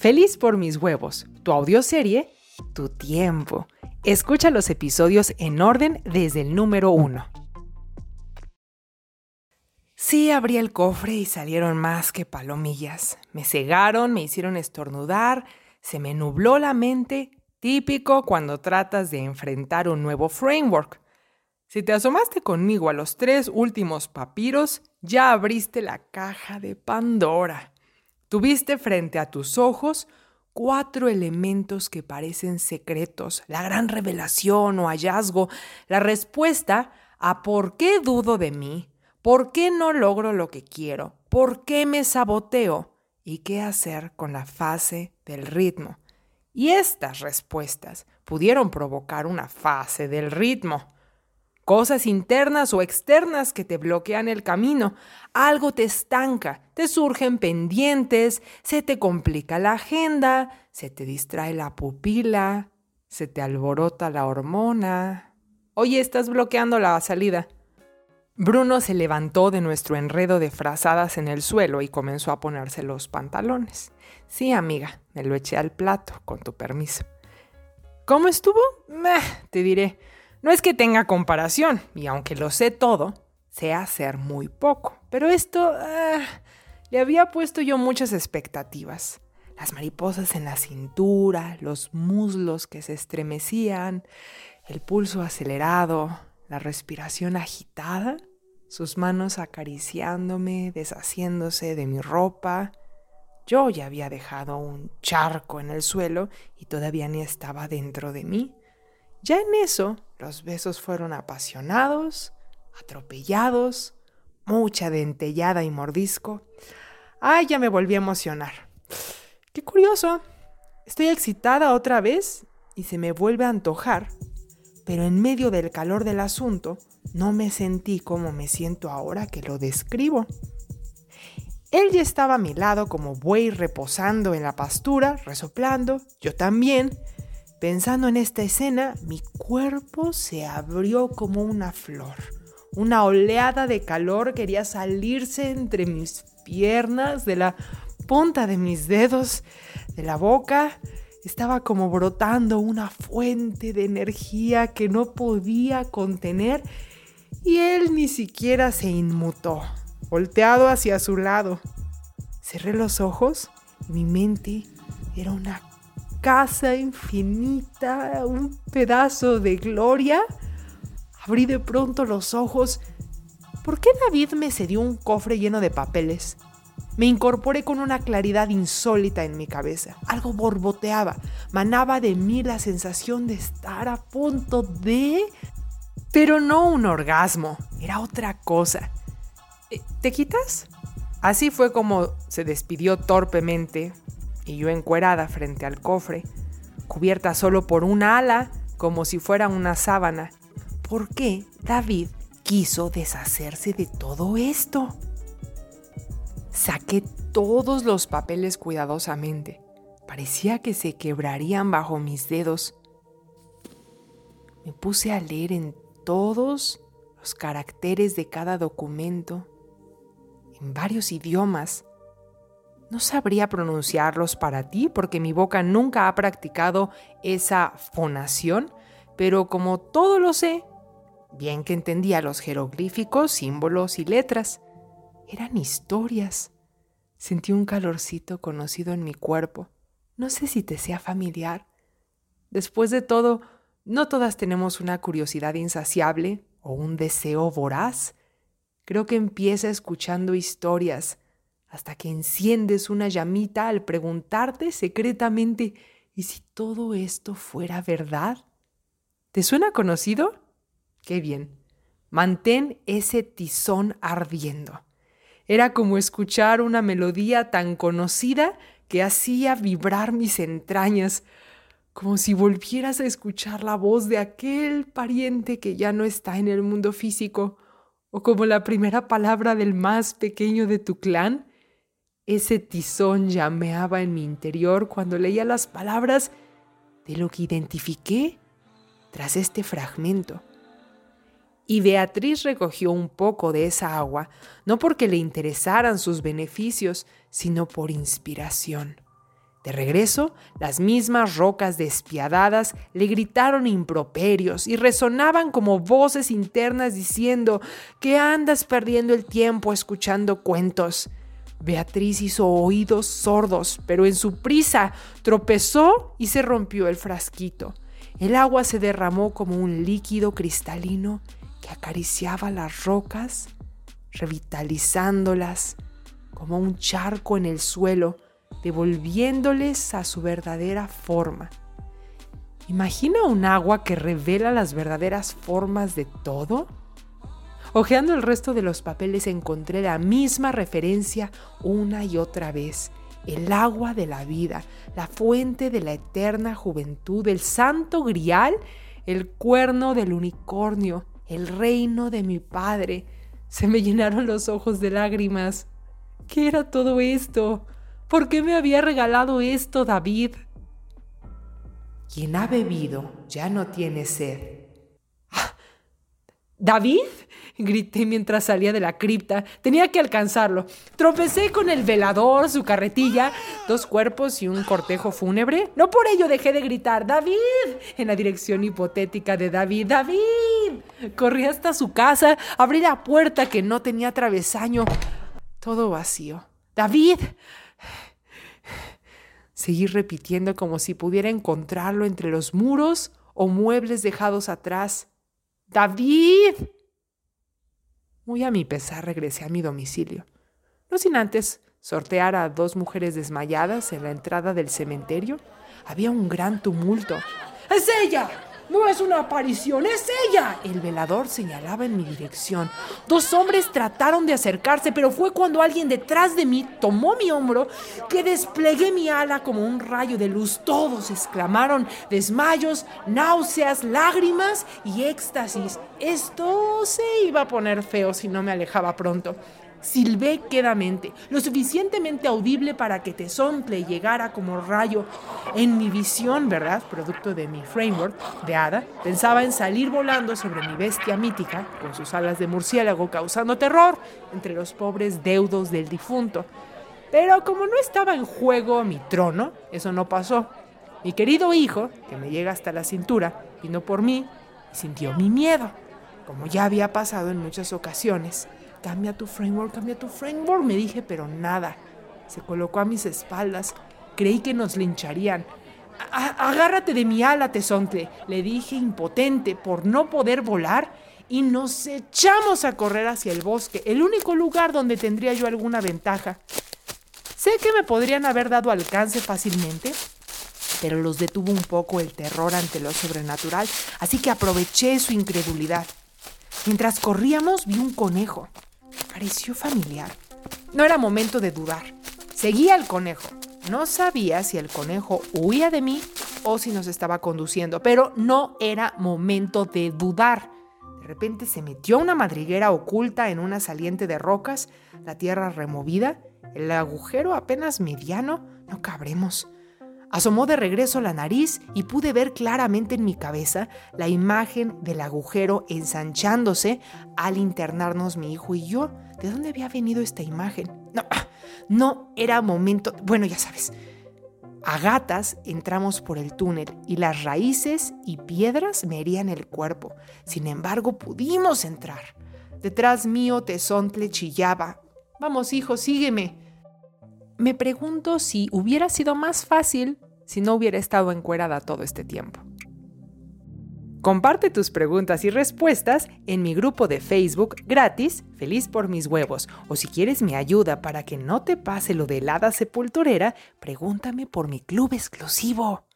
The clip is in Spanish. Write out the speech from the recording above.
Feliz por mis huevos, tu audioserie, tu tiempo. Escucha los episodios en orden desde el número uno. Sí, abrí el cofre y salieron más que palomillas. Me cegaron, me hicieron estornudar, se me nubló la mente, típico cuando tratas de enfrentar un nuevo framework. Si te asomaste conmigo a los tres últimos papiros, ya abriste la caja de Pandora. Tuviste frente a tus ojos cuatro elementos que parecen secretos, la gran revelación o hallazgo, la respuesta a por qué dudo de mí, por qué no logro lo que quiero, por qué me saboteo y qué hacer con la fase del ritmo. Y estas respuestas pudieron provocar una fase del ritmo cosas internas o externas que te bloquean el camino. Algo te estanca, te surgen pendientes, se te complica la agenda, se te distrae la pupila, se te alborota la hormona. Oye, estás bloqueando la salida. Bruno se levantó de nuestro enredo de frazadas en el suelo y comenzó a ponerse los pantalones. Sí, amiga, me lo eché al plato, con tu permiso. ¿Cómo estuvo? Te diré. No es que tenga comparación, y aunque lo sé todo, sé hacer muy poco. Pero esto ah, le había puesto yo muchas expectativas. Las mariposas en la cintura, los muslos que se estremecían, el pulso acelerado, la respiración agitada, sus manos acariciándome, deshaciéndose de mi ropa. Yo ya había dejado un charco en el suelo y todavía ni estaba dentro de mí. Ya en eso, los besos fueron apasionados, atropellados, mucha dentellada y mordisco. Ay, ya me volví a emocionar. Qué curioso. Estoy excitada otra vez y se me vuelve a antojar, pero en medio del calor del asunto no me sentí como me siento ahora que lo describo. Él ya estaba a mi lado como buey reposando en la pastura, resoplando, yo también, Pensando en esta escena, mi cuerpo se abrió como una flor. Una oleada de calor quería salirse entre mis piernas, de la punta de mis dedos, de la boca. Estaba como brotando una fuente de energía que no podía contener y él ni siquiera se inmutó, volteado hacia su lado. Cerré los ojos y mi mente era una casa infinita, un pedazo de gloria. Abrí de pronto los ojos. ¿Por qué David me cedió un cofre lleno de papeles? Me incorporé con una claridad insólita en mi cabeza. Algo borboteaba. Manaba de mí la sensación de estar a punto de... Pero no un orgasmo, era otra cosa. Eh, ¿Te quitas? Así fue como se despidió torpemente, y yo encuerada frente al cofre, cubierta solo por una ala, como si fuera una sábana. ¿Por qué David quiso deshacerse de todo esto? Saqué todos los papeles cuidadosamente. Parecía que se quebrarían bajo mis dedos. Me puse a leer en todos los caracteres de cada documento, en varios idiomas, no sabría pronunciarlos para ti porque mi boca nunca ha practicado esa fonación, pero como todo lo sé, bien que entendía los jeroglíficos, símbolos y letras, eran historias. Sentí un calorcito conocido en mi cuerpo. No sé si te sea familiar. Después de todo, no todas tenemos una curiosidad insaciable o un deseo voraz. Creo que empieza escuchando historias, hasta que enciendes una llamita al preguntarte secretamente, ¿y si todo esto fuera verdad? ¿Te suena conocido? Qué bien. Mantén ese tizón ardiendo. Era como escuchar una melodía tan conocida que hacía vibrar mis entrañas, como si volvieras a escuchar la voz de aquel pariente que ya no está en el mundo físico, o como la primera palabra del más pequeño de tu clan ese tizón llameaba en mi interior cuando leía las palabras de lo que identifiqué tras este fragmento. Y Beatriz recogió un poco de esa agua, no porque le interesaran sus beneficios, sino por inspiración. De regreso, las mismas rocas despiadadas le gritaron improperios y resonaban como voces internas diciendo que andas perdiendo el tiempo escuchando cuentos. Beatriz hizo oídos sordos, pero en su prisa tropezó y se rompió el frasquito. El agua se derramó como un líquido cristalino que acariciaba las rocas, revitalizándolas como un charco en el suelo devolviéndoles a su verdadera forma. Imagina un agua que revela las verdaderas formas de todo. Ojeando el resto de los papeles encontré la misma referencia una y otra vez. El agua de la vida, la fuente de la eterna juventud, el santo grial, el cuerno del unicornio, el reino de mi padre. Se me llenaron los ojos de lágrimas. ¿Qué era todo esto? ¿Por qué me había regalado esto David? Quien ha bebido ya no tiene sed. ¡Ah! ¿David? Grité mientras salía de la cripta. Tenía que alcanzarlo. Tropecé con el velador, su carretilla, dos cuerpos y un cortejo fúnebre. No por ello dejé de gritar ¡David! en la dirección hipotética de David. ¡David! Corrí hasta su casa, abrí la puerta que no tenía travesaño. Todo vacío. ¡David! Seguí repitiendo como si pudiera encontrarlo entre los muros o muebles dejados atrás. ¡David! Muy a mi pesar regresé a mi domicilio, no sin antes sortear a dos mujeres desmayadas en la entrada del cementerio. Había un gran tumulto. ¡Es ella! No es una aparición, es ella. El velador señalaba en mi dirección. Dos hombres trataron de acercarse, pero fue cuando alguien detrás de mí tomó mi hombro que desplegué mi ala como un rayo de luz. Todos exclamaron desmayos, náuseas, lágrimas y éxtasis. Esto se iba a poner feo si no me alejaba pronto. Silbé quedamente, lo suficientemente audible para que Tesontle llegara como rayo. En mi visión, ¿verdad? Producto de mi framework de hada, pensaba en salir volando sobre mi bestia mítica, con sus alas de murciélago, causando terror entre los pobres deudos del difunto. Pero como no estaba en juego mi trono, eso no pasó. Mi querido hijo, que me llega hasta la cintura, vino por mí y sintió mi miedo, como ya había pasado en muchas ocasiones cambia tu framework, cambia tu framework, me dije, pero nada. Se colocó a mis espaldas. Creí que nos lincharían. agárrate de mi ala, tesonte, le dije impotente por no poder volar y nos echamos a correr hacia el bosque, el único lugar donde tendría yo alguna ventaja. Sé que me podrían haber dado alcance fácilmente, pero los detuvo un poco el terror ante lo sobrenatural, así que aproveché su incredulidad. Mientras corríamos vi un conejo pareció familiar. No era momento de dudar. Seguía al conejo. No sabía si el conejo huía de mí o si nos estaba conduciendo, pero no era momento de dudar. De repente se metió una madriguera oculta en una saliente de rocas, la tierra removida, el agujero apenas mediano, no cabremos. Asomó de regreso la nariz y pude ver claramente en mi cabeza la imagen del agujero ensanchándose al internarnos mi hijo y yo. ¿De dónde había venido esta imagen? No, no era momento. Bueno, ya sabes. A gatas entramos por el túnel y las raíces y piedras me herían el cuerpo. Sin embargo, pudimos entrar. Detrás mío Tesontle chillaba. Vamos, hijo, sígueme me pregunto si hubiera sido más fácil si no hubiera estado encuerada todo este tiempo. Comparte tus preguntas y respuestas en mi grupo de Facebook gratis, Feliz por mis huevos, o si quieres mi ayuda para que no te pase lo de helada sepulturera, pregúntame por mi club exclusivo.